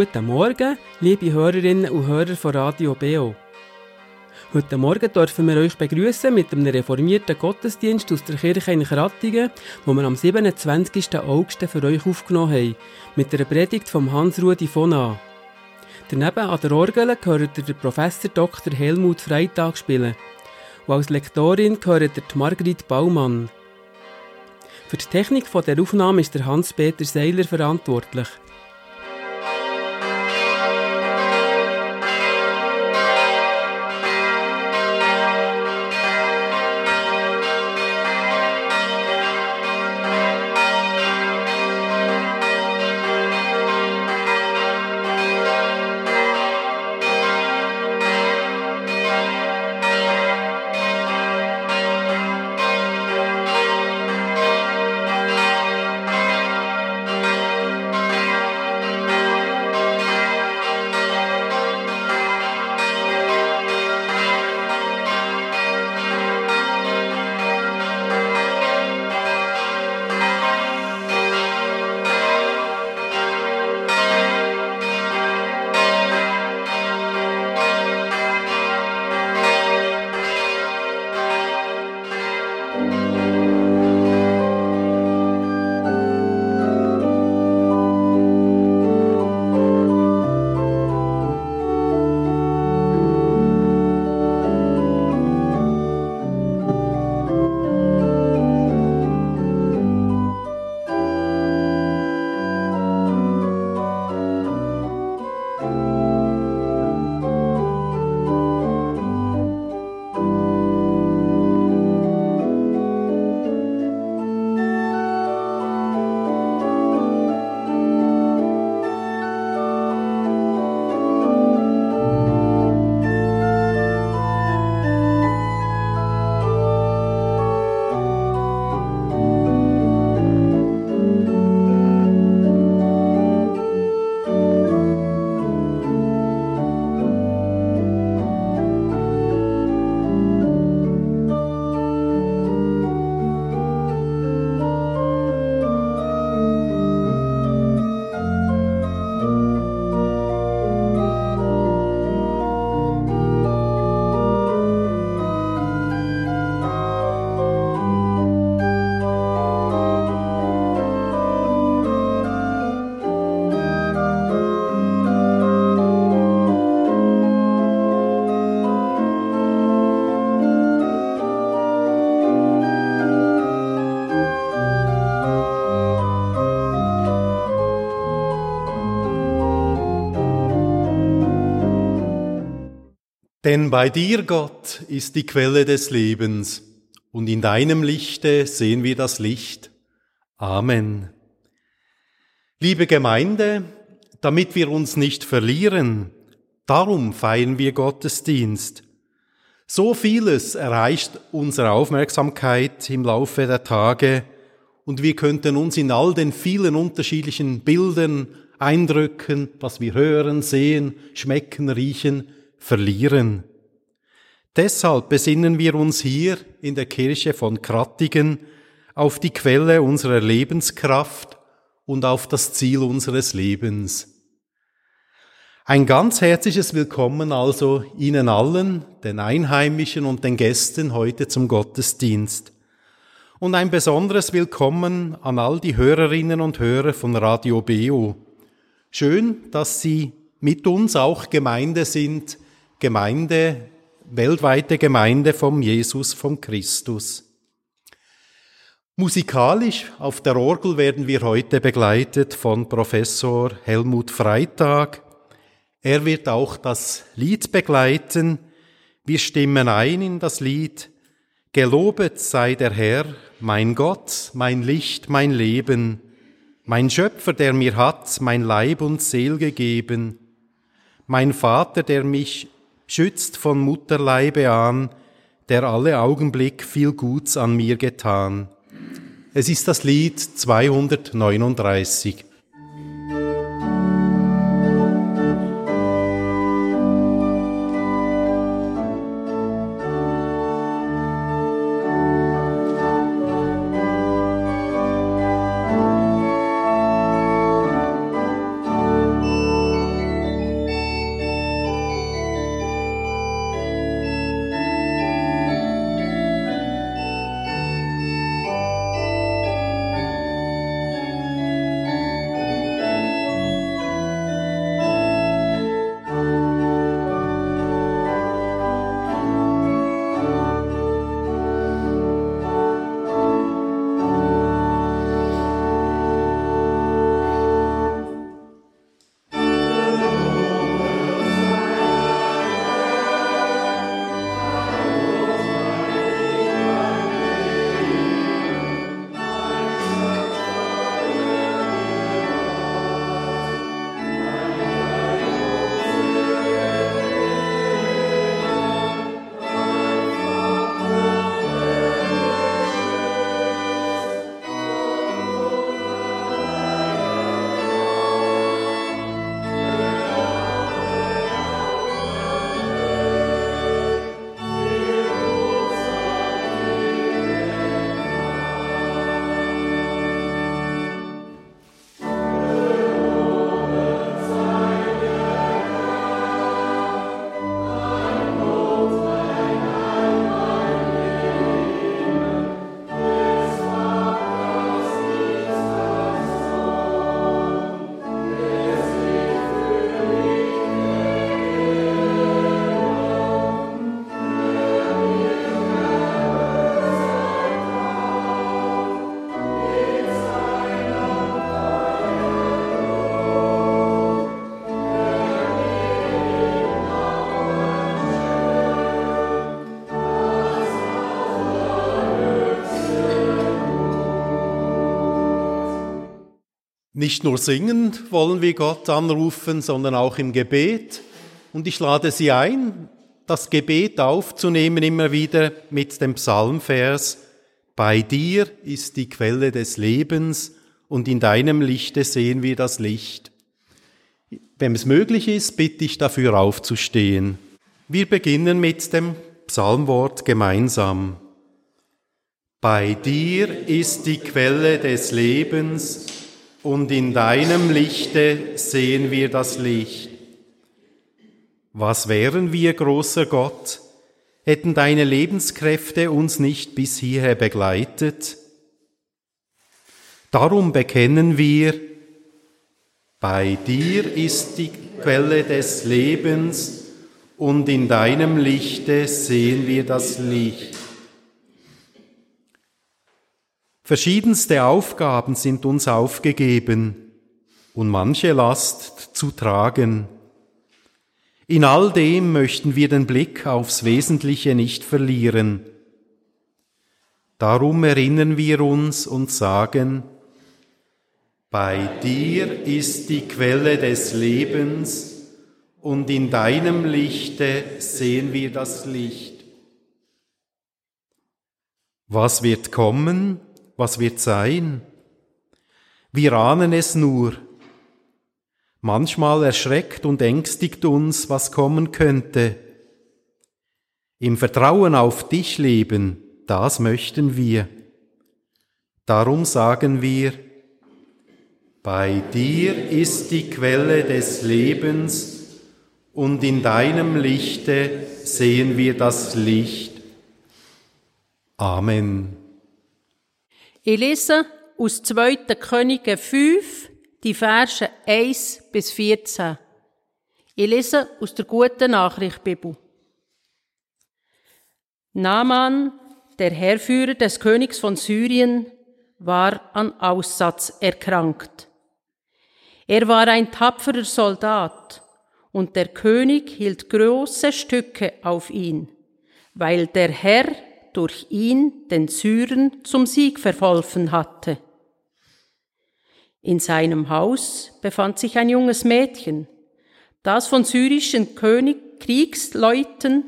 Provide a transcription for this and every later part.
Guten Morgen, liebe Hörerinnen und Hörer von Radio BO. Heute Morgen dürfen wir euch begrüßen mit einem reformierten Gottesdienst aus der Kirche in Krattingen, wo wir am 27. August für euch aufgenommen haben, mit der Predigt von Hans-Rudi von A. Daneben an der Orgel gehört der Professor Dr. Helmut Freitag spielen. Und als Lektorin gehört der Margrit Baumann. Für die Technik der Aufnahme ist der Hans-Peter Seiler verantwortlich. Denn bei dir, Gott, ist die Quelle des Lebens, und in deinem Lichte sehen wir das Licht. Amen. Liebe Gemeinde, damit wir uns nicht verlieren, darum feiern wir Gottesdienst. So vieles erreicht unsere Aufmerksamkeit im Laufe der Tage, und wir könnten uns in all den vielen unterschiedlichen Bildern, Eindrücken, was wir hören, sehen, schmecken, riechen, verlieren. Deshalb besinnen wir uns hier in der Kirche von Krattigen auf die Quelle unserer Lebenskraft und auf das Ziel unseres Lebens. Ein ganz herzliches Willkommen also Ihnen allen, den Einheimischen und den Gästen heute zum Gottesdienst. Und ein besonderes Willkommen an all die Hörerinnen und Hörer von Radio BO. Schön, dass Sie mit uns auch Gemeinde sind, Gemeinde, weltweite Gemeinde vom Jesus, vom Christus. Musikalisch auf der Orgel werden wir heute begleitet von Professor Helmut Freitag. Er wird auch das Lied begleiten. Wir stimmen ein in das Lied Gelobet sei der Herr, mein Gott, mein Licht, mein Leben, mein Schöpfer, der mir hat mein Leib und Seel gegeben, mein Vater, der mich schützt von Mutterleibe an, der alle Augenblick viel Guts an mir getan. Es ist das Lied 239. Nicht nur singend wollen wir Gott anrufen, sondern auch im Gebet. Und ich lade Sie ein, das Gebet aufzunehmen, immer wieder mit dem Psalmvers. Bei dir ist die Quelle des Lebens und in deinem Lichte sehen wir das Licht. Wenn es möglich ist, bitte ich dafür aufzustehen. Wir beginnen mit dem Psalmwort gemeinsam. Bei dir ist die Quelle des Lebens und in deinem Lichte sehen wir das Licht. Was wären wir, großer Gott, hätten deine Lebenskräfte uns nicht bis hierher begleitet? Darum bekennen wir, bei dir ist die Quelle des Lebens und in deinem Lichte sehen wir das Licht. Verschiedenste Aufgaben sind uns aufgegeben und manche Last zu tragen. In all dem möchten wir den Blick aufs Wesentliche nicht verlieren. Darum erinnern wir uns und sagen, bei dir ist die Quelle des Lebens und in deinem Lichte sehen wir das Licht. Was wird kommen? Was wird sein? Wir ahnen es nur. Manchmal erschreckt und ängstigt uns, was kommen könnte. Im Vertrauen auf dich leben, das möchten wir. Darum sagen wir, bei dir ist die Quelle des Lebens und in deinem Lichte sehen wir das Licht. Amen. Ich lese aus 2. Könige 5 die Verse 1 bis 14. Ich lese aus der Guten Nachricht Bibel. Naaman, der Herrführer des Königs von Syrien, war an Aussatz erkrankt. Er war ein tapferer Soldat, und der König hielt große Stücke auf ihn, weil der Herr durch ihn den Syrern zum Sieg verholfen hatte. In seinem Haus befand sich ein junges Mädchen, das von syrischen König Kriegsleuten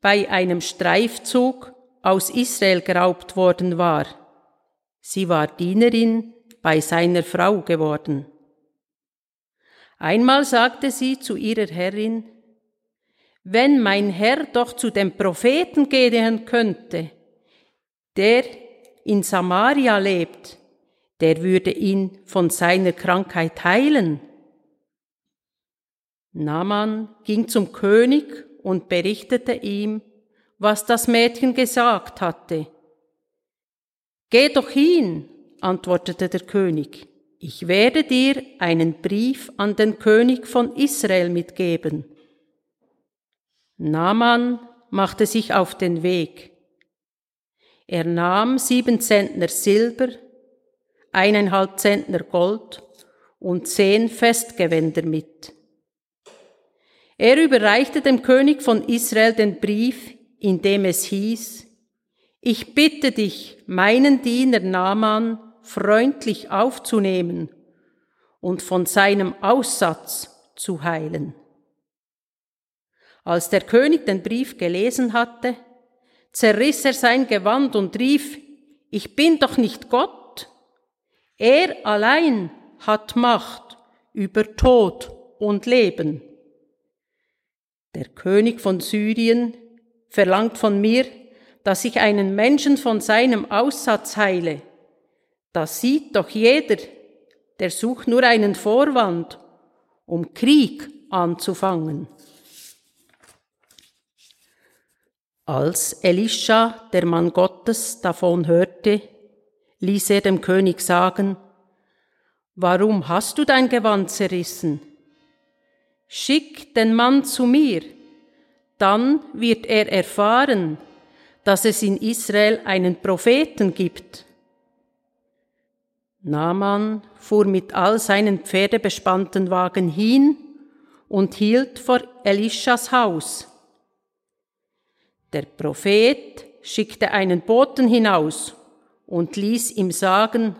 bei einem Streifzug aus Israel geraubt worden war. Sie war Dienerin bei seiner Frau geworden. Einmal sagte sie zu ihrer Herrin, wenn mein Herr doch zu dem Propheten gehen könnte, der in Samaria lebt, der würde ihn von seiner Krankheit heilen. Naaman ging zum König und berichtete ihm, was das Mädchen gesagt hatte. Geh doch hin, antwortete der König, ich werde dir einen Brief an den König von Israel mitgeben. Naaman machte sich auf den Weg. Er nahm sieben Zentner Silber, eineinhalb Zentner Gold und zehn Festgewänder mit. Er überreichte dem König von Israel den Brief, in dem es hieß, ich bitte dich, meinen Diener Naaman freundlich aufzunehmen und von seinem Aussatz zu heilen. Als der König den Brief gelesen hatte, zerriss er sein Gewand und rief, ich bin doch nicht Gott. Er allein hat Macht über Tod und Leben. Der König von Syrien verlangt von mir, dass ich einen Menschen von seinem Aussatz heile. Das sieht doch jeder, der sucht nur einen Vorwand, um Krieg anzufangen. Als Elisha, der Mann Gottes, davon hörte, ließ er dem König sagen, Warum hast du dein Gewand zerrissen? Schick den Mann zu mir, dann wird er erfahren, dass es in Israel einen Propheten gibt. Naaman fuhr mit all seinen pferdebespannten Wagen hin und hielt vor Elishas Haus. Der Prophet schickte einen Boten hinaus und ließ ihm sagen,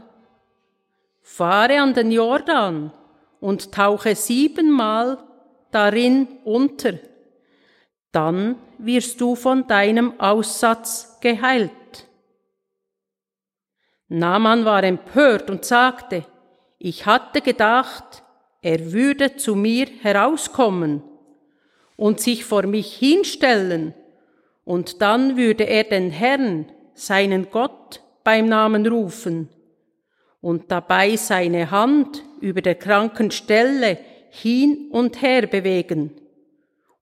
fahre an den Jordan und tauche siebenmal darin unter. Dann wirst du von deinem Aussatz geheilt. Naaman war empört und sagte, ich hatte gedacht, er würde zu mir herauskommen und sich vor mich hinstellen, und dann würde er den Herrn, seinen Gott, beim Namen rufen und dabei seine Hand über der kranken Stelle hin und her bewegen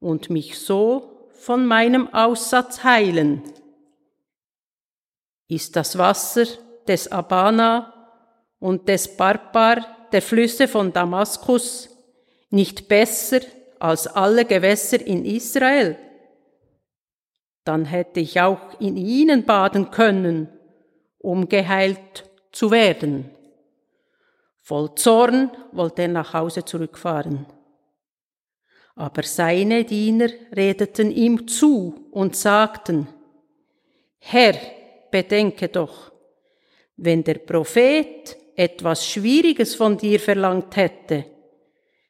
und mich so von meinem Aussatz heilen. Ist das Wasser des Abana und des Barbar der Flüsse von Damaskus nicht besser als alle Gewässer in Israel? Dann hätte ich auch in ihnen baden können, um geheilt zu werden. Voll Zorn wollte er nach Hause zurückfahren. Aber seine Diener redeten ihm zu und sagten, Herr, bedenke doch, wenn der Prophet etwas Schwieriges von dir verlangt hätte,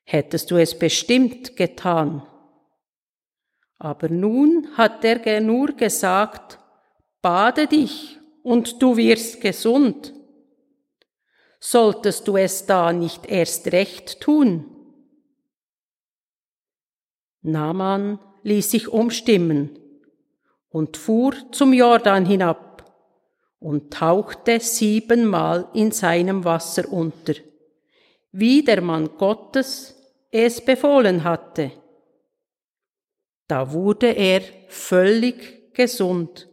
hättest du es bestimmt getan. Aber nun hat er nur gesagt, bade dich und du wirst gesund. Solltest du es da nicht erst recht tun? Naaman ließ sich umstimmen und fuhr zum Jordan hinab und tauchte siebenmal in seinem Wasser unter, wie der Mann Gottes es befohlen hatte. Da wurde er völlig gesund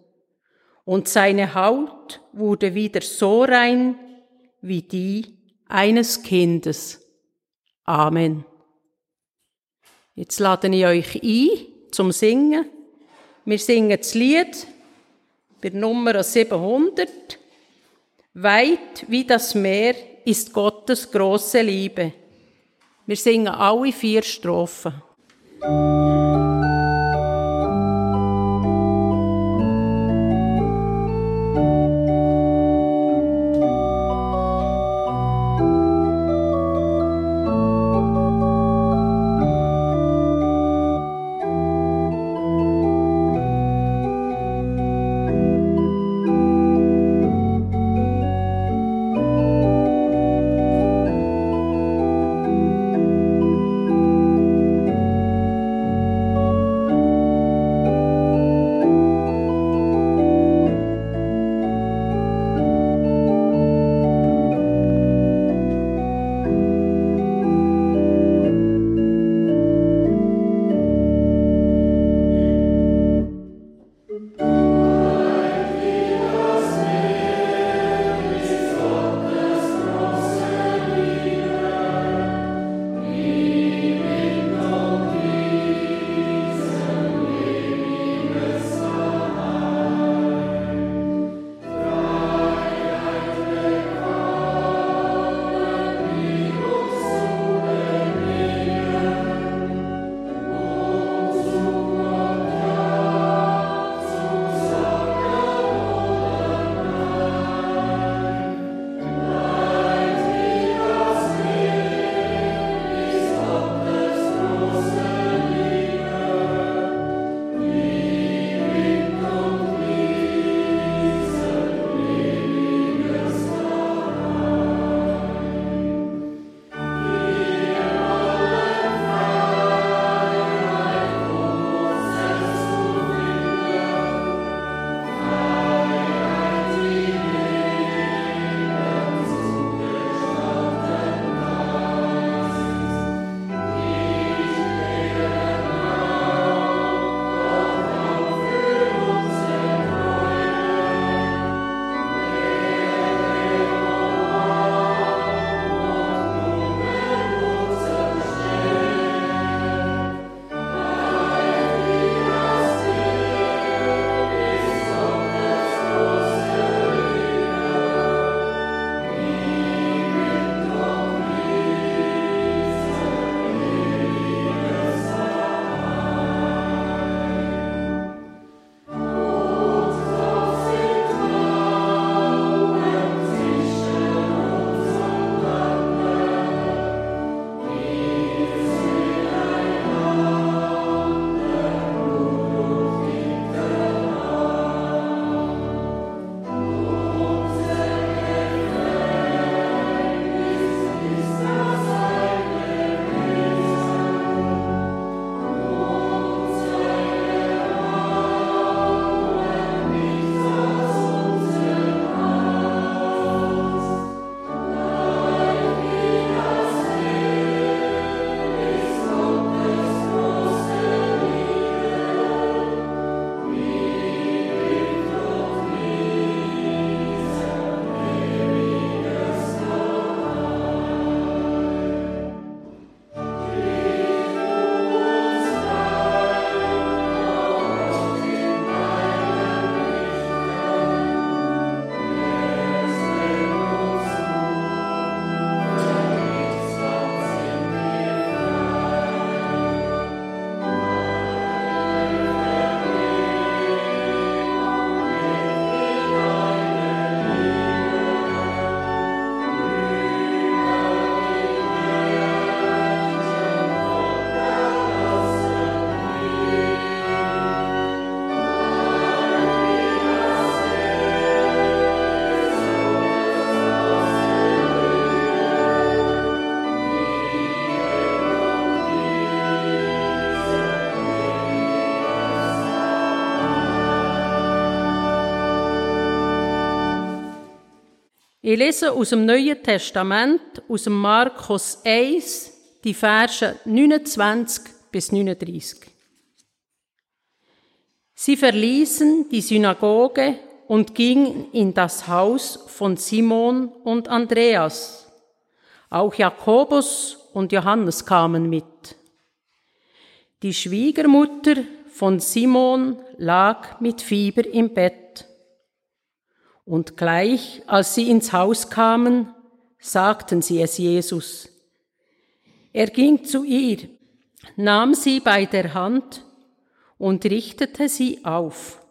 und seine Haut wurde wieder so rein wie die eines Kindes. Amen. Jetzt lade ich euch ein zum Singen. Wir singen das Lied bei Nummer 700. Weit wie das Meer ist Gottes große Liebe. Wir singen alle vier Strophen. Ich lese aus dem Neuen Testament, aus dem Markus 1, die Verse 29 bis 39. Sie verließen die Synagoge und gingen in das Haus von Simon und Andreas. Auch Jakobus und Johannes kamen mit. Die Schwiegermutter von Simon lag mit Fieber im Bett. Und gleich als sie ins Haus kamen, sagten sie es Jesus. Er ging zu ihr, nahm sie bei der Hand und richtete sie auf.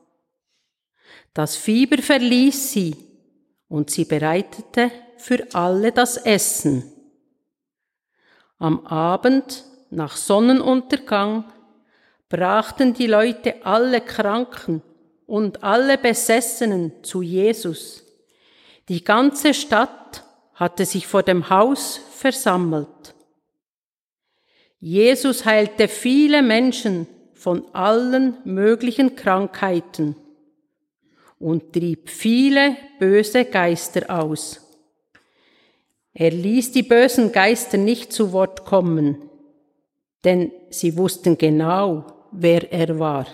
Das Fieber verließ sie und sie bereitete für alle das Essen. Am Abend, nach Sonnenuntergang, brachten die Leute alle Kranken und alle Besessenen zu Jesus. Die ganze Stadt hatte sich vor dem Haus versammelt. Jesus heilte viele Menschen von allen möglichen Krankheiten und trieb viele böse Geister aus. Er ließ die bösen Geister nicht zu Wort kommen, denn sie wussten genau, wer er war.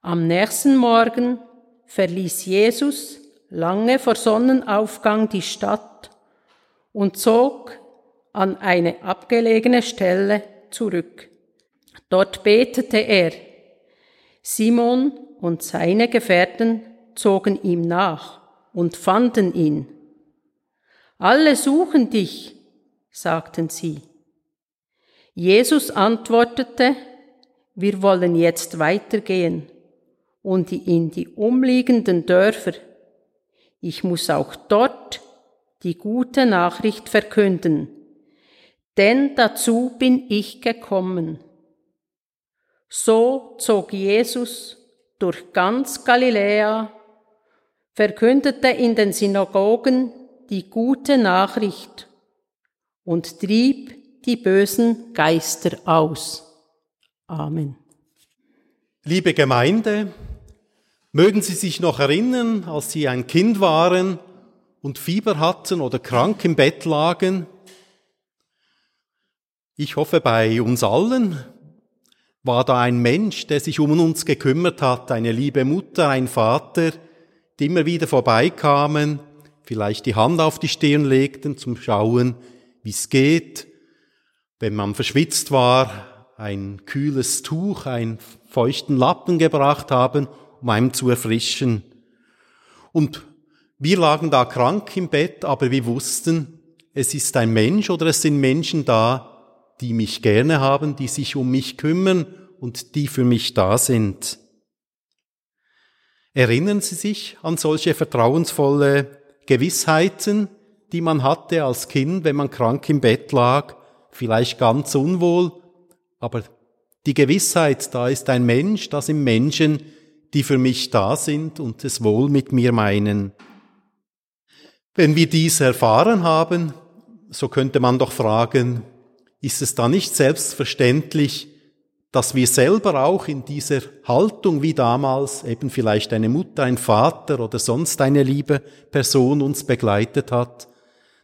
Am nächsten Morgen verließ Jesus lange vor Sonnenaufgang die Stadt und zog an eine abgelegene Stelle zurück. Dort betete er. Simon und seine Gefährten zogen ihm nach und fanden ihn. Alle suchen dich, sagten sie. Jesus antwortete, wir wollen jetzt weitergehen und in die umliegenden Dörfer. Ich muss auch dort die gute Nachricht verkünden, denn dazu bin ich gekommen. So zog Jesus durch ganz Galiläa, verkündete in den Synagogen die gute Nachricht und trieb die bösen Geister aus. Amen. Liebe Gemeinde, mögen Sie sich noch erinnern, als Sie ein Kind waren und Fieber hatten oder krank im Bett lagen? Ich hoffe, bei uns allen war da ein Mensch, der sich um uns gekümmert hat, eine liebe Mutter, ein Vater, die immer wieder vorbeikamen vielleicht die Hand auf die Stirn legten zum Schauen, wie es geht. Wenn man verschwitzt war, ein kühles Tuch, einen feuchten Lappen gebracht haben, um einem zu erfrischen. Und wir lagen da krank im Bett, aber wir wussten, es ist ein Mensch oder es sind Menschen da, die mich gerne haben, die sich um mich kümmern und die für mich da sind. Erinnern Sie sich an solche vertrauensvolle Gewissheiten, die man hatte als Kind, wenn man krank im Bett lag, vielleicht ganz unwohl, aber die Gewissheit, da ist ein Mensch, da sind Menschen, die für mich da sind und es wohl mit mir meinen. Wenn wir dies erfahren haben, so könnte man doch fragen, ist es da nicht selbstverständlich, dass wir selber auch in dieser Haltung wie damals eben vielleicht eine Mutter, ein Vater oder sonst eine liebe Person uns begleitet hat,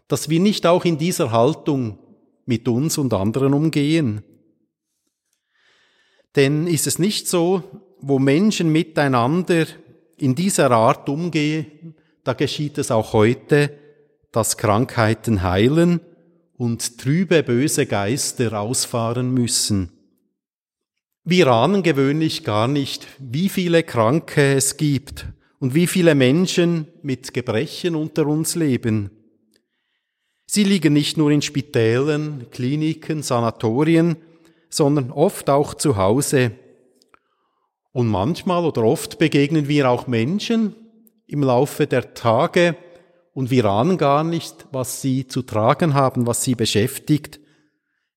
dass wir nicht auch in dieser Haltung mit uns und anderen umgehen. Denn ist es nicht so, wo Menschen miteinander in dieser Art umgehen, da geschieht es auch heute, dass Krankheiten heilen und trübe böse Geister ausfahren müssen. Wir ahnen gewöhnlich gar nicht, wie viele Kranke es gibt und wie viele Menschen mit Gebrechen unter uns leben. Sie liegen nicht nur in Spitälen, Kliniken, Sanatorien, sondern oft auch zu Hause. Und manchmal oder oft begegnen wir auch Menschen im Laufe der Tage und wir ahnen gar nicht, was sie zu tragen haben, was sie beschäftigt.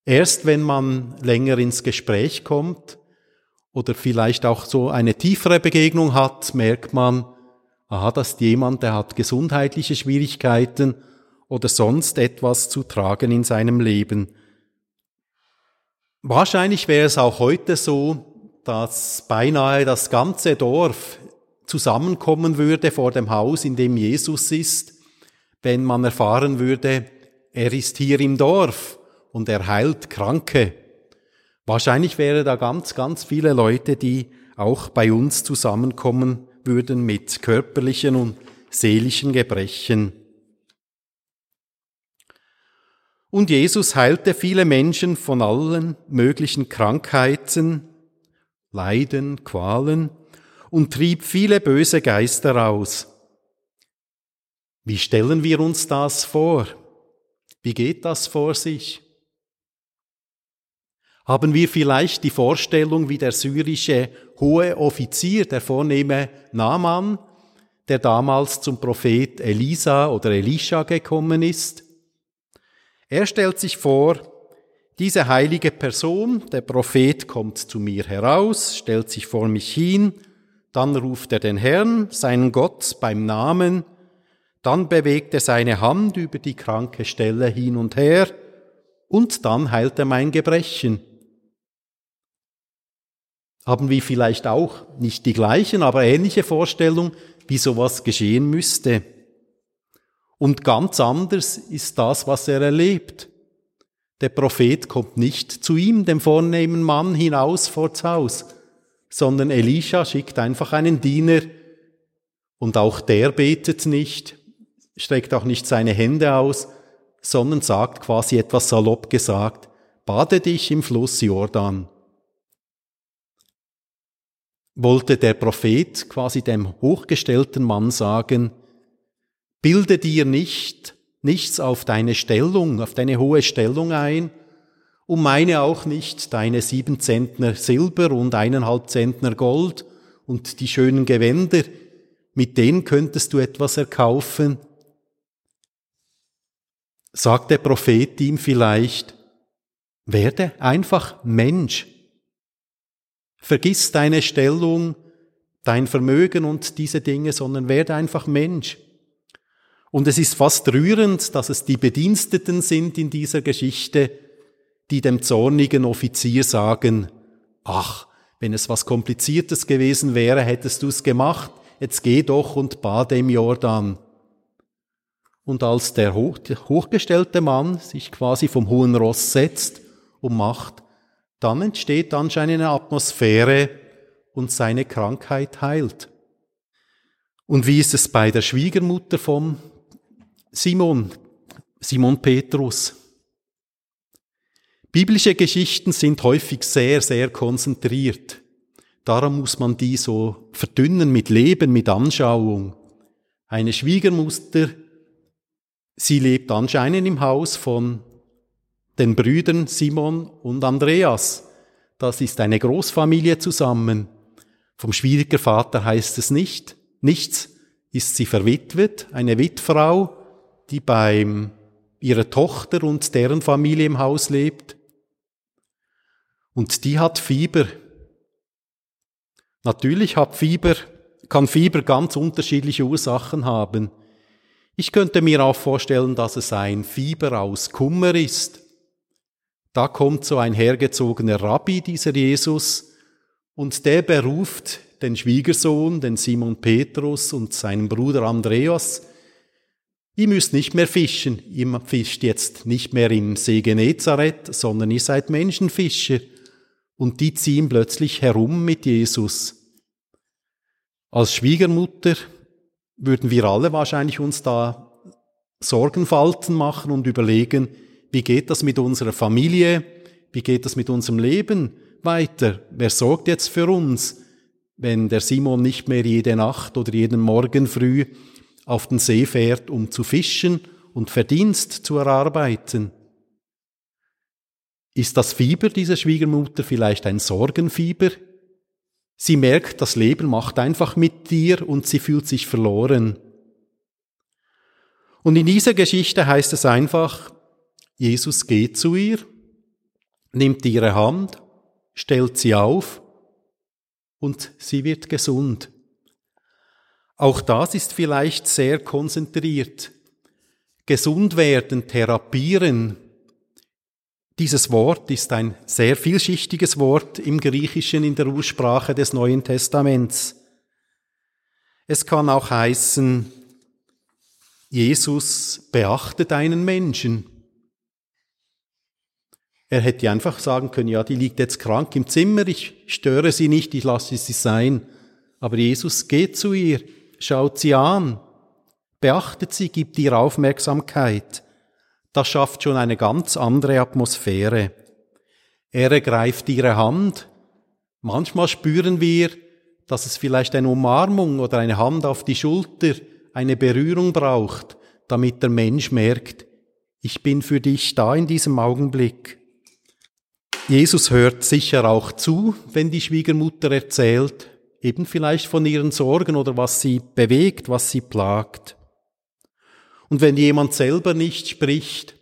Erst wenn man länger ins Gespräch kommt oder vielleicht auch so eine tiefere Begegnung hat, merkt man, aha, das ist jemand, der hat gesundheitliche Schwierigkeiten oder sonst etwas zu tragen in seinem Leben. Wahrscheinlich wäre es auch heute so, dass beinahe das ganze Dorf zusammenkommen würde vor dem Haus, in dem Jesus ist, wenn man erfahren würde, er ist hier im Dorf und er heilt Kranke. Wahrscheinlich wäre da ganz, ganz viele Leute, die auch bei uns zusammenkommen würden mit körperlichen und seelischen Gebrechen. Und Jesus heilte viele Menschen von allen möglichen Krankheiten, Leiden, Qualen und trieb viele böse Geister aus. Wie stellen wir uns das vor? Wie geht das vor sich? Haben wir vielleicht die Vorstellung, wie der syrische hohe Offizier, der vornehme Naaman, der damals zum Prophet Elisa oder Elisha gekommen ist? Er stellt sich vor, diese heilige Person, der Prophet kommt zu mir heraus, stellt sich vor mich hin, dann ruft er den Herrn, seinen Gott, beim Namen, dann bewegt er seine Hand über die kranke Stelle hin und her, und dann heilt er mein Gebrechen haben wir vielleicht auch nicht die gleichen, aber ähnliche Vorstellungen, wie sowas geschehen müsste. Und ganz anders ist das, was er erlebt. Der Prophet kommt nicht zu ihm, dem vornehmen Mann, hinaus vors Haus, sondern Elisha schickt einfach einen Diener. Und auch der betet nicht, streckt auch nicht seine Hände aus, sondern sagt quasi etwas salopp gesagt, bade dich im Fluss Jordan. Wollte der Prophet quasi dem hochgestellten Mann sagen, bilde dir nicht nichts auf deine Stellung, auf deine hohe Stellung ein, und meine auch nicht deine sieben Zentner Silber und eineinhalb Zentner Gold und die schönen Gewänder, mit denen könntest du etwas erkaufen. Sagt der Prophet ihm vielleicht, werde einfach Mensch, Vergiss deine Stellung, dein Vermögen und diese Dinge, sondern werde einfach Mensch. Und es ist fast rührend, dass es die Bediensteten sind in dieser Geschichte, die dem zornigen Offizier sagen, ach, wenn es was Kompliziertes gewesen wäre, hättest du es gemacht, jetzt geh doch und bade im Jordan. Und als der hochgestellte Mann sich quasi vom hohen Ross setzt und macht, dann entsteht anscheinend eine Atmosphäre und seine Krankheit heilt. Und wie ist es bei der Schwiegermutter vom Simon, Simon Petrus? Biblische Geschichten sind häufig sehr, sehr konzentriert. Darum muss man die so verdünnen mit Leben, mit Anschauung. Eine Schwiegermutter, sie lebt anscheinend im Haus von den Brüdern Simon und Andreas. Das ist eine Großfamilie zusammen. Vom Schwiegervater heißt es nicht. Nichts ist sie verwitwet, eine Witfrau, die bei ihrer Tochter und deren Familie im Haus lebt. Und die hat Fieber. Natürlich hat Fieber, kann Fieber ganz unterschiedliche Ursachen haben. Ich könnte mir auch vorstellen, dass es ein Fieber aus Kummer ist da kommt so ein hergezogener Rabbi, dieser Jesus, und der beruft den Schwiegersohn, den Simon Petrus und seinen Bruder Andreas, ihr müsst nicht mehr fischen, ihr fischt jetzt nicht mehr im See Genezareth, sondern ihr seid Menschenfischer. Und die ziehen plötzlich herum mit Jesus. Als Schwiegermutter würden wir alle wahrscheinlich uns da Sorgenfalten machen und überlegen, wie geht das mit unserer Familie? Wie geht das mit unserem Leben weiter? Wer sorgt jetzt für uns, wenn der Simon nicht mehr jede Nacht oder jeden Morgen früh auf den See fährt, um zu fischen und Verdienst zu erarbeiten? Ist das Fieber dieser Schwiegermutter vielleicht ein Sorgenfieber? Sie merkt, das Leben macht einfach mit dir und sie fühlt sich verloren. Und in dieser Geschichte heißt es einfach, Jesus geht zu ihr, nimmt ihre Hand, stellt sie auf und sie wird gesund. Auch das ist vielleicht sehr konzentriert. Gesund werden, therapieren. Dieses Wort ist ein sehr vielschichtiges Wort im Griechischen in der Ursprache des Neuen Testaments. Es kann auch heißen, Jesus beachtet einen Menschen. Er hätte einfach sagen können, ja, die liegt jetzt krank im Zimmer, ich störe sie nicht, ich lasse sie sein. Aber Jesus geht zu ihr, schaut sie an, beachtet sie, gibt ihr Aufmerksamkeit. Das schafft schon eine ganz andere Atmosphäre. Er ergreift ihre Hand. Manchmal spüren wir, dass es vielleicht eine Umarmung oder eine Hand auf die Schulter, eine Berührung braucht, damit der Mensch merkt, ich bin für dich da in diesem Augenblick. Jesus hört sicher auch zu, wenn die Schwiegermutter erzählt, eben vielleicht von ihren Sorgen oder was sie bewegt, was sie plagt. Und wenn jemand selber nicht spricht,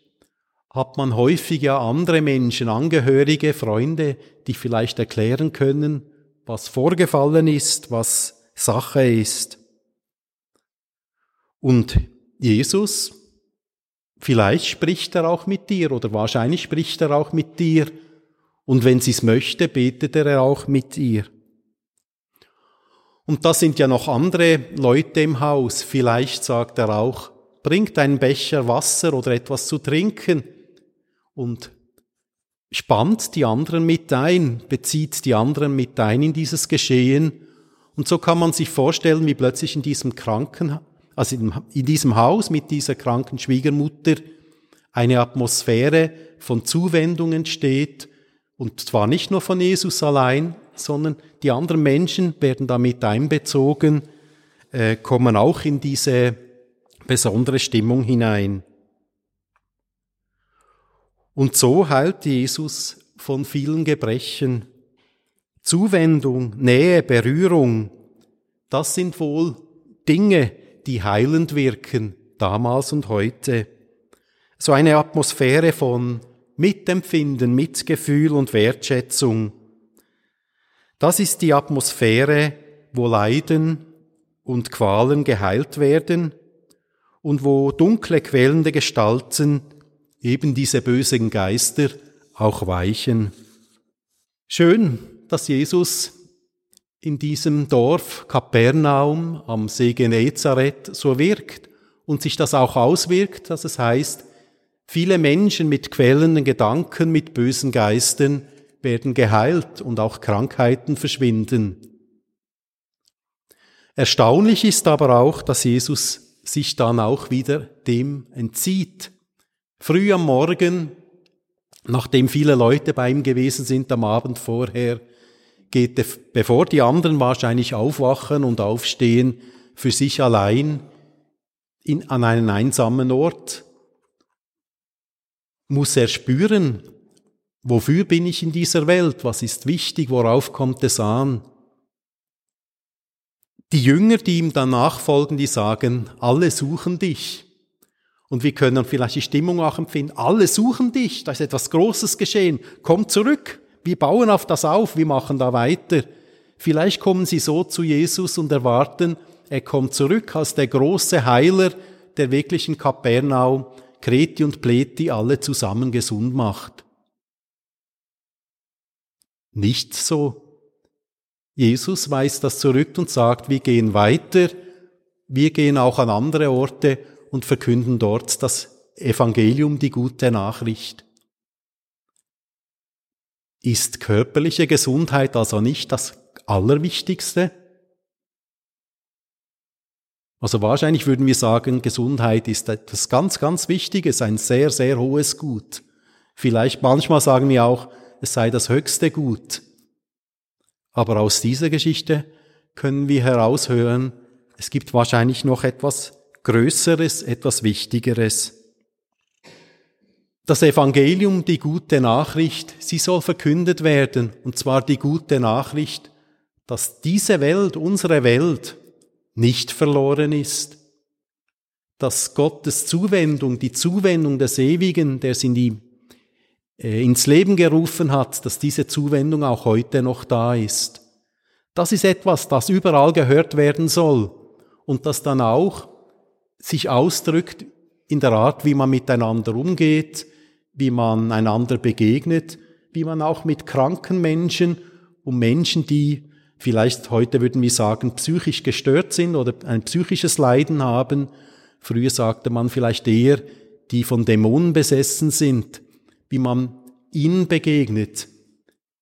hat man häufig ja andere Menschen, Angehörige, Freunde, die vielleicht erklären können, was vorgefallen ist, was Sache ist. Und Jesus, vielleicht spricht er auch mit dir oder wahrscheinlich spricht er auch mit dir und wenn sie es möchte, betet er auch mit ihr. Und da sind ja noch andere Leute im Haus. Vielleicht sagt er auch, bringt einen Becher Wasser oder etwas zu trinken und spannt die anderen mit ein, bezieht die anderen mit ein in dieses Geschehen. Und so kann man sich vorstellen, wie plötzlich in diesem Kranken, also in diesem Haus mit dieser kranken Schwiegermutter eine Atmosphäre von Zuwendung entsteht, und zwar nicht nur von Jesus allein, sondern die anderen Menschen werden damit einbezogen, äh, kommen auch in diese besondere Stimmung hinein. Und so heilt Jesus von vielen Gebrechen. Zuwendung, Nähe, Berührung, das sind wohl Dinge, die heilend wirken, damals und heute. So eine Atmosphäre von Mitempfinden, Mitgefühl und Wertschätzung. Das ist die Atmosphäre, wo Leiden und Qualen geheilt werden und wo dunkle, quälende Gestalten, eben diese bösen Geister, auch weichen. Schön, dass Jesus in diesem Dorf Kapernaum am See Genezareth so wirkt und sich das auch auswirkt, dass es heißt, Viele Menschen mit quälenden Gedanken, mit bösen Geistern werden geheilt und auch Krankheiten verschwinden. Erstaunlich ist aber auch, dass Jesus sich dann auch wieder dem entzieht. Früh am Morgen, nachdem viele Leute bei ihm gewesen sind am Abend vorher, geht er, bevor die anderen wahrscheinlich aufwachen und aufstehen, für sich allein in, an einen einsamen Ort muss er spüren, wofür bin ich in dieser Welt, was ist wichtig, worauf kommt es an. Die Jünger, die ihm dann nachfolgen, die sagen, alle suchen dich. Und wir können vielleicht die Stimmung auch empfinden, alle suchen dich, da ist etwas Großes geschehen, komm zurück, wir bauen auf das auf, wir machen da weiter. Vielleicht kommen sie so zu Jesus und erwarten, er kommt zurück als der große Heiler, der wirklichen Kapernau Kreti und Pleti alle zusammen gesund macht. Nicht so. Jesus weist das zurück und sagt, wir gehen weiter, wir gehen auch an andere Orte und verkünden dort das Evangelium, die gute Nachricht. Ist körperliche Gesundheit also nicht das Allerwichtigste? Also wahrscheinlich würden wir sagen, Gesundheit ist etwas ganz, ganz Wichtiges, ein sehr, sehr hohes Gut. Vielleicht manchmal sagen wir auch, es sei das höchste Gut. Aber aus dieser Geschichte können wir heraushören, es gibt wahrscheinlich noch etwas Größeres, etwas Wichtigeres. Das Evangelium, die gute Nachricht, sie soll verkündet werden, und zwar die gute Nachricht, dass diese Welt, unsere Welt, nicht verloren ist, dass Gottes Zuwendung, die Zuwendung des Ewigen, der sie in die, ins Leben gerufen hat, dass diese Zuwendung auch heute noch da ist. Das ist etwas, das überall gehört werden soll und das dann auch sich ausdrückt in der Art, wie man miteinander umgeht, wie man einander begegnet, wie man auch mit kranken Menschen und Menschen, die vielleicht heute würden wir sagen, psychisch gestört sind oder ein psychisches Leiden haben. Früher sagte man vielleicht eher, die von Dämonen besessen sind, wie man ihnen begegnet,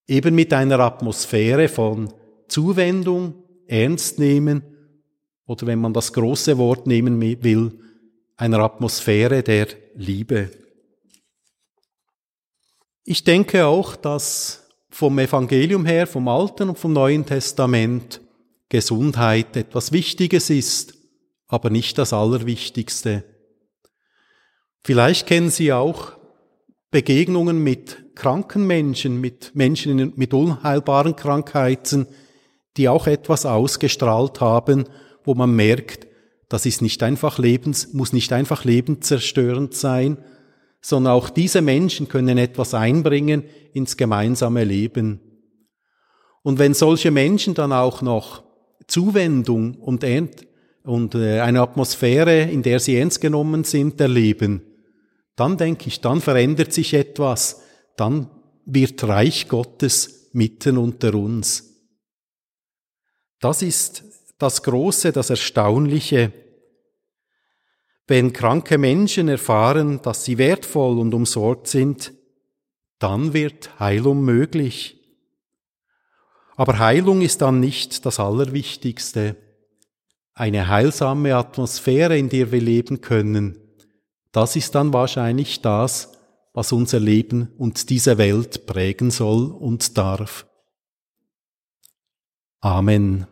eben mit einer Atmosphäre von Zuwendung, Ernst nehmen oder wenn man das große Wort nehmen will, einer Atmosphäre der Liebe. Ich denke auch, dass vom Evangelium her, vom Alten und vom Neuen Testament Gesundheit etwas Wichtiges ist, aber nicht das Allerwichtigste. Vielleicht kennen Sie auch Begegnungen mit kranken Menschen, mit Menschen mit unheilbaren Krankheiten, die auch etwas ausgestrahlt haben, wo man merkt, das ist nicht einfach lebens, muss nicht einfach lebenszerstörend sein, sondern auch diese Menschen können etwas einbringen ins gemeinsame Leben. Und wenn solche Menschen dann auch noch Zuwendung und, und äh, eine Atmosphäre, in der sie ernst genommen sind, erleben, dann denke ich, dann verändert sich etwas, dann wird Reich Gottes mitten unter uns. Das ist das Große, das Erstaunliche wenn kranke Menschen erfahren, dass sie wertvoll und umsorgt sind, dann wird Heilung möglich. Aber Heilung ist dann nicht das Allerwichtigste. Eine heilsame Atmosphäre, in der wir leben können, das ist dann wahrscheinlich das, was unser Leben und diese Welt prägen soll und darf. Amen.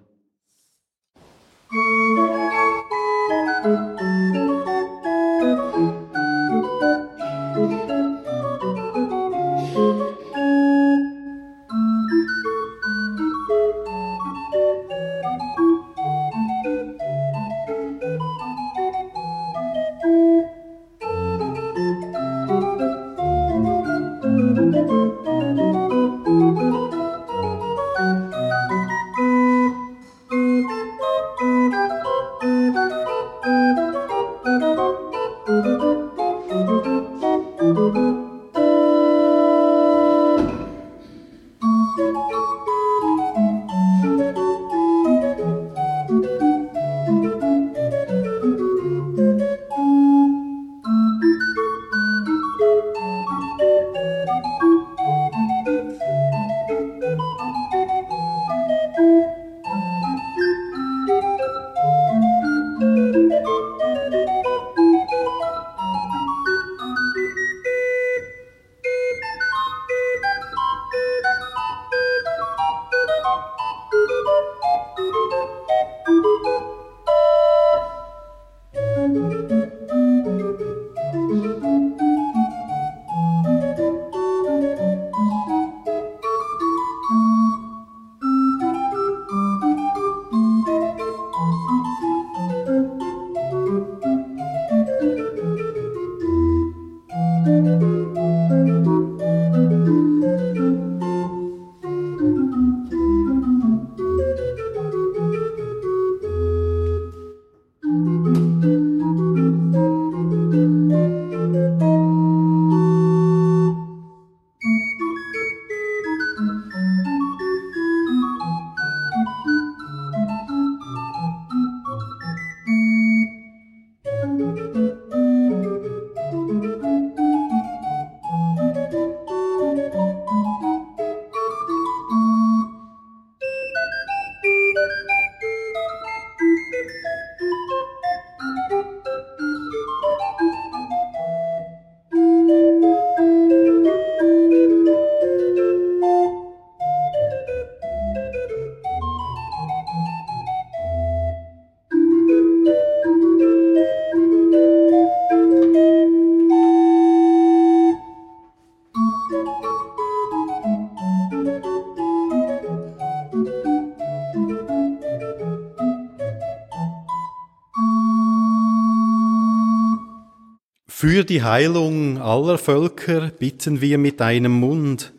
Für die Heilung aller Völker bitten wir mit einem Mund,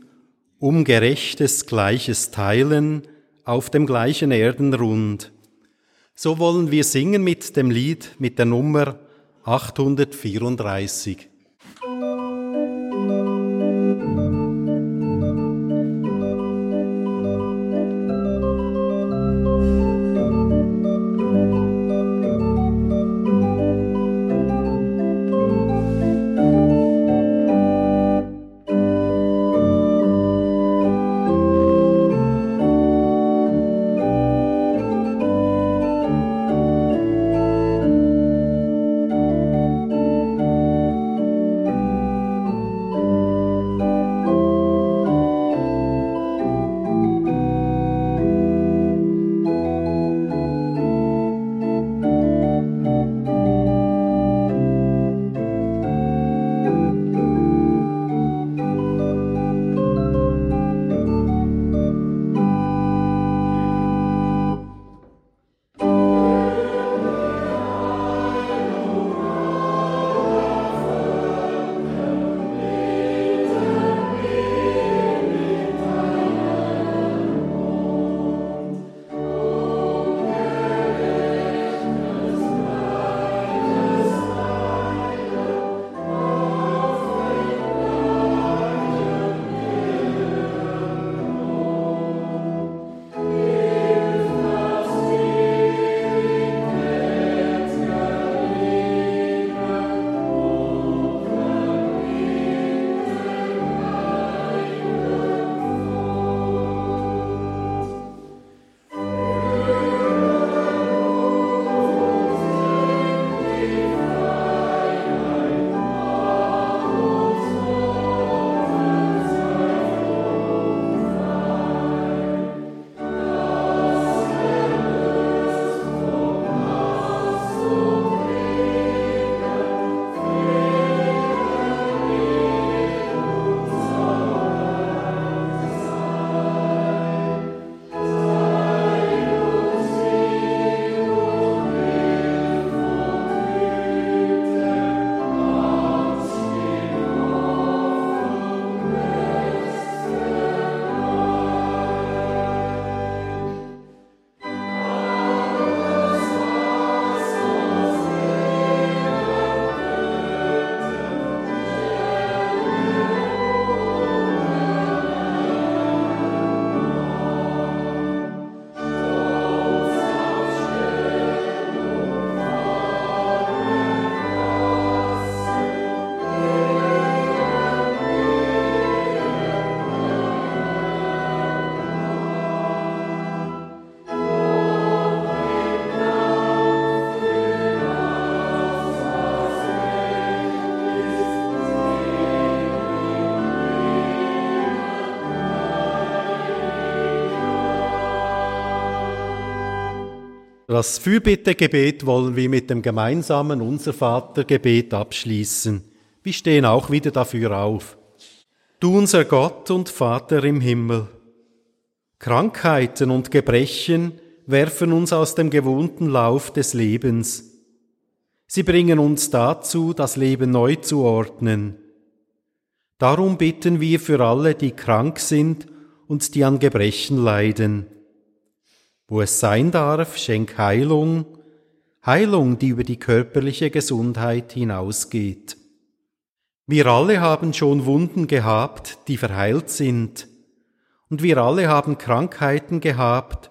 um gerechtes gleiches Teilen auf dem gleichen Erdenrund. So wollen wir singen mit dem Lied mit der Nummer 834. Das Fürbittegebet wollen wir mit dem gemeinsamen Unser Vater Gebet abschließen. Wir stehen auch wieder dafür auf. Du unser Gott und Vater im Himmel. Krankheiten und Gebrechen werfen uns aus dem gewohnten Lauf des Lebens. Sie bringen uns dazu, das Leben neu zu ordnen. Darum bitten wir für alle, die krank sind und die an Gebrechen leiden. Wo es sein darf, schenk Heilung, Heilung, die über die körperliche Gesundheit hinausgeht. Wir alle haben schon Wunden gehabt, die verheilt sind, und wir alle haben Krankheiten gehabt,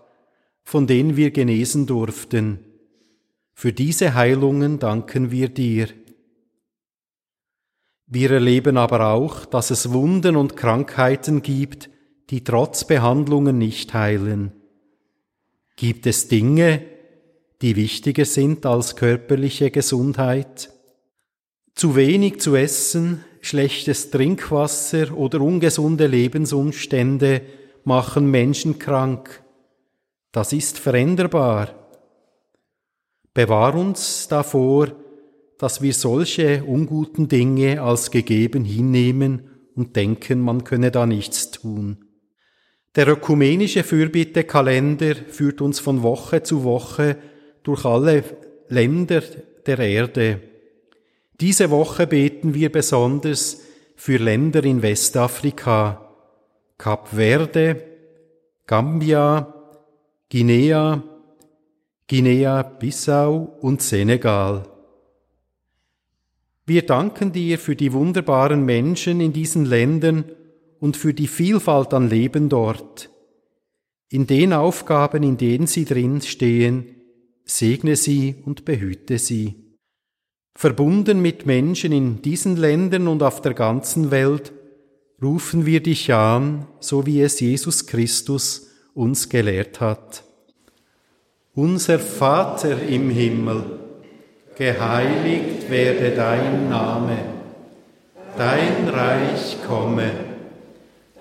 von denen wir genesen durften. Für diese Heilungen danken wir dir. Wir erleben aber auch, dass es Wunden und Krankheiten gibt, die trotz Behandlungen nicht heilen. Gibt es Dinge, die wichtiger sind als körperliche Gesundheit? Zu wenig zu essen, schlechtes Trinkwasser oder ungesunde Lebensumstände machen Menschen krank. Das ist veränderbar. Bewahr uns davor, dass wir solche unguten Dinge als gegeben hinnehmen und denken, man könne da nichts tun. Der ökumenische Fürbittekalender führt uns von Woche zu Woche durch alle Länder der Erde. Diese Woche beten wir besonders für Länder in Westafrika, Kap Verde, Gambia, Guinea, Guinea-Bissau und Senegal. Wir danken dir für die wunderbaren Menschen in diesen Ländern und für die Vielfalt an Leben dort. In den Aufgaben, in denen sie drin stehen, segne sie und behüte sie. Verbunden mit Menschen in diesen Ländern und auf der ganzen Welt, rufen wir dich an, so wie es Jesus Christus uns gelehrt hat. Unser Vater im Himmel, geheiligt werde dein Name, dein Reich komme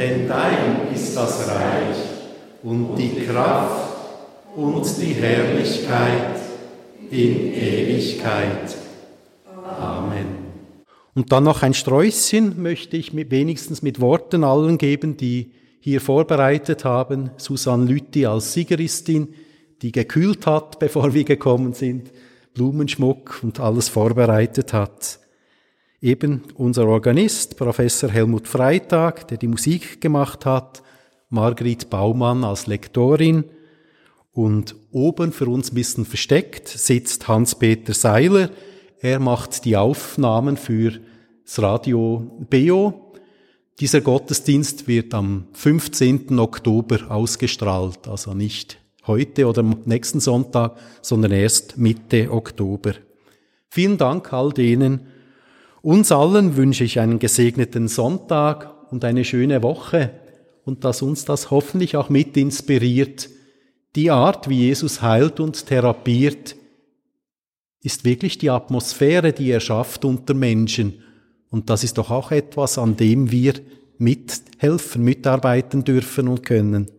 denn dein ist das Reich und die Kraft und die Herrlichkeit in Ewigkeit. Amen. Und dann noch ein Sträußchen möchte ich mit, wenigstens mit Worten allen geben, die hier vorbereitet haben. Susanne Lütti als Siegeristin, die gekühlt hat, bevor wir gekommen sind, Blumenschmuck und alles vorbereitet hat eben unser Organist, Professor Helmut Freitag, der die Musik gemacht hat, Margrit Baumann als Lektorin und oben für uns ein bisschen versteckt sitzt Hans-Peter Seiler. Er macht die Aufnahmen für das Radio Beo. Dieser Gottesdienst wird am 15. Oktober ausgestrahlt, also nicht heute oder nächsten Sonntag, sondern erst Mitte Oktober. Vielen Dank all denen, uns allen wünsche ich einen gesegneten Sonntag und eine schöne Woche und dass uns das hoffentlich auch mit inspiriert. Die Art, wie Jesus heilt und therapiert, ist wirklich die Atmosphäre, die er schafft unter Menschen. Und das ist doch auch etwas, an dem wir mithelfen, mitarbeiten dürfen und können.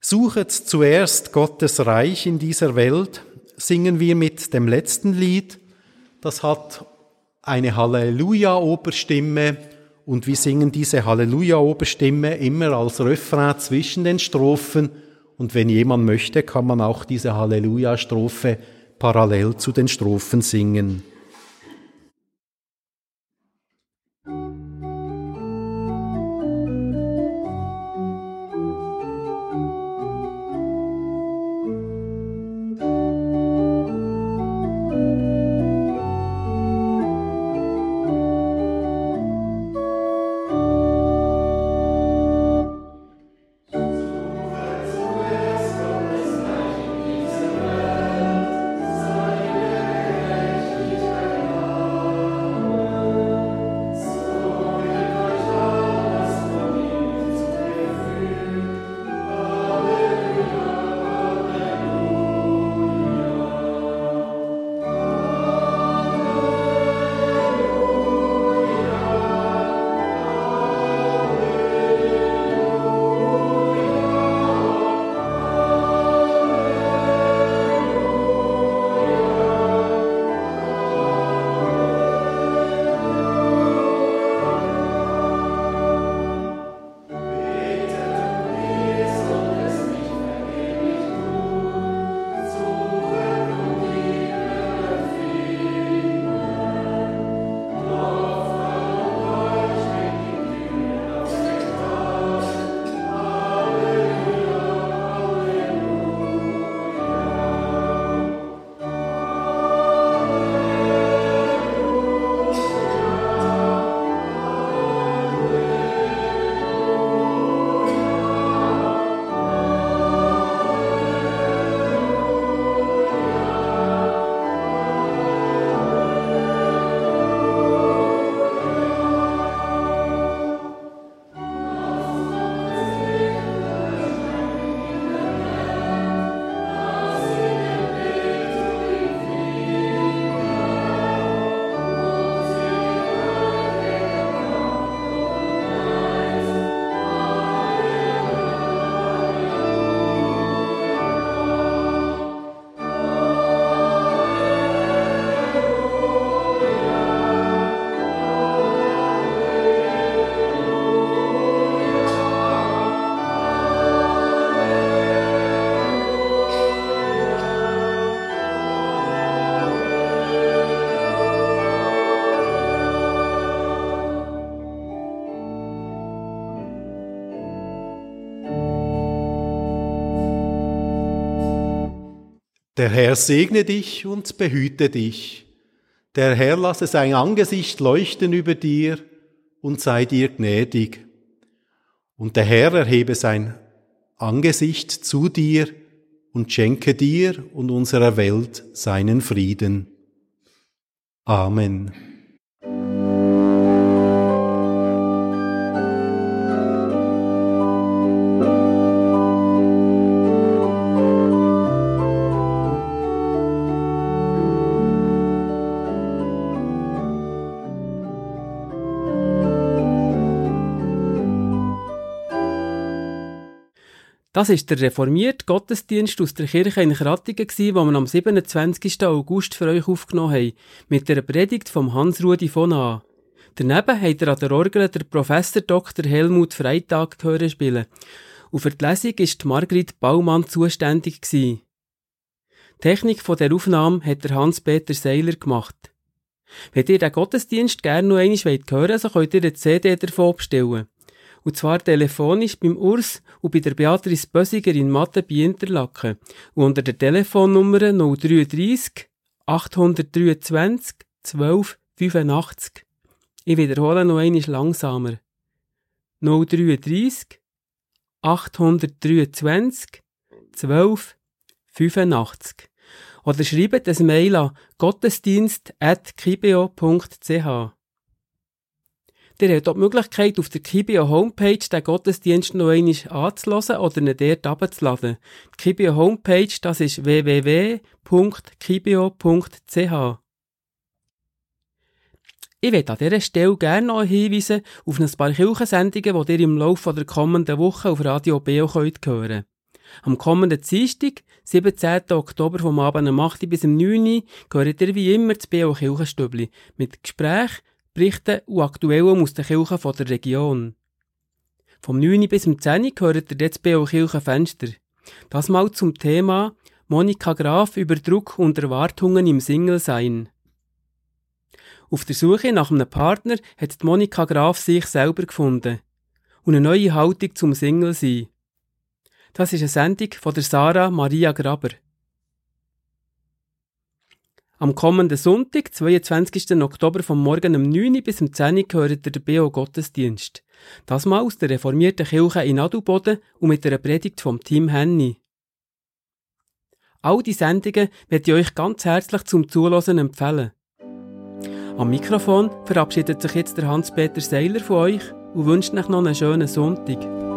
Suchet zuerst Gottes Reich in dieser Welt, singen wir mit dem letzten Lied, das hat eine Halleluja-Oberstimme und wir singen diese Halleluja-Oberstimme immer als Refrain zwischen den Strophen und wenn jemand möchte, kann man auch diese Halleluja-Strophe parallel zu den Strophen singen. Der Herr segne dich und behüte dich. Der Herr lasse sein Angesicht leuchten über dir und sei dir gnädig. Und der Herr erhebe sein Angesicht zu dir und schenke dir und unserer Welt seinen Frieden. Amen. Das ist der reformierte Gottesdienst aus der Kirche in Krattigen, den wir am 27. August für euch aufgenommen haben, mit der Predigt vom Hans-Rudi von A. Daneben hat er an der Orgel der Professor Dr. Helmut Freitag hören spielen. Und für die Lesung ist Margrit Baumann zuständig gewesen. Die Technik von der Aufnahme hat der Hans-Peter Seiler gemacht. Wenn ihr den Gottesdienst gerne noch einmal hören wollt, so könnt ihr eine CD davon bestellen. Und zwar telefonisch beim Urs und bei der Beatrice Bösiger in Mathe bei Interlaken. Und unter der Telefonnummer 033 823 12 85. Ich wiederhole noch einmal langsamer. 033 823 12 85. Oder schreibt ein Mail an gottesdienst.kibio.ch. Ihr habt auch die Möglichkeit, auf der Kibio Homepage den Gottesdienst noch einmal anzuhören oder ihn dort abzuladen. Die Kibio Homepage, das ist www.kibio.ch. Ich möchte an dieser Stelle gerne noch hinweisen auf ein paar Kirchensendungen, die ihr im Laufe der kommenden Woche auf Radio könnt hören Am kommenden Dienstag, 17. Oktober vom Abend um 8 bis um 9 Uhr, gehört ihr wie immer das Beo Kirchenstübli mit Gesprächen Berichten und Aktuellem aus den Kirchen der Region. Vom 9. bis zum 10. gehört ihr jetzt BO Kirchenfenster. Das mal zum Thema Monika Graf über Druck und Erwartungen im Single-Sein. Auf der Suche nach einem Partner hat Monika Graf sich selber gefunden und eine neue Haltung zum Single-Sein. Das ist eine Sendung von der Sarah Maria Graber. Am kommenden Sonntag, 22. Oktober vom Morgen um 9 bis um 10 Uhr gehört der BO Gottesdienst. Das mal aus der reformierten Kirche in Adelboden und mit einer Predigt vom Team Henny. All die Sendungen werde ich euch ganz herzlich zum Zuhören empfehlen. Am Mikrofon verabschiedet sich jetzt der Hans-Peter Seiler von euch und wünscht euch noch einen schönen Sonntag.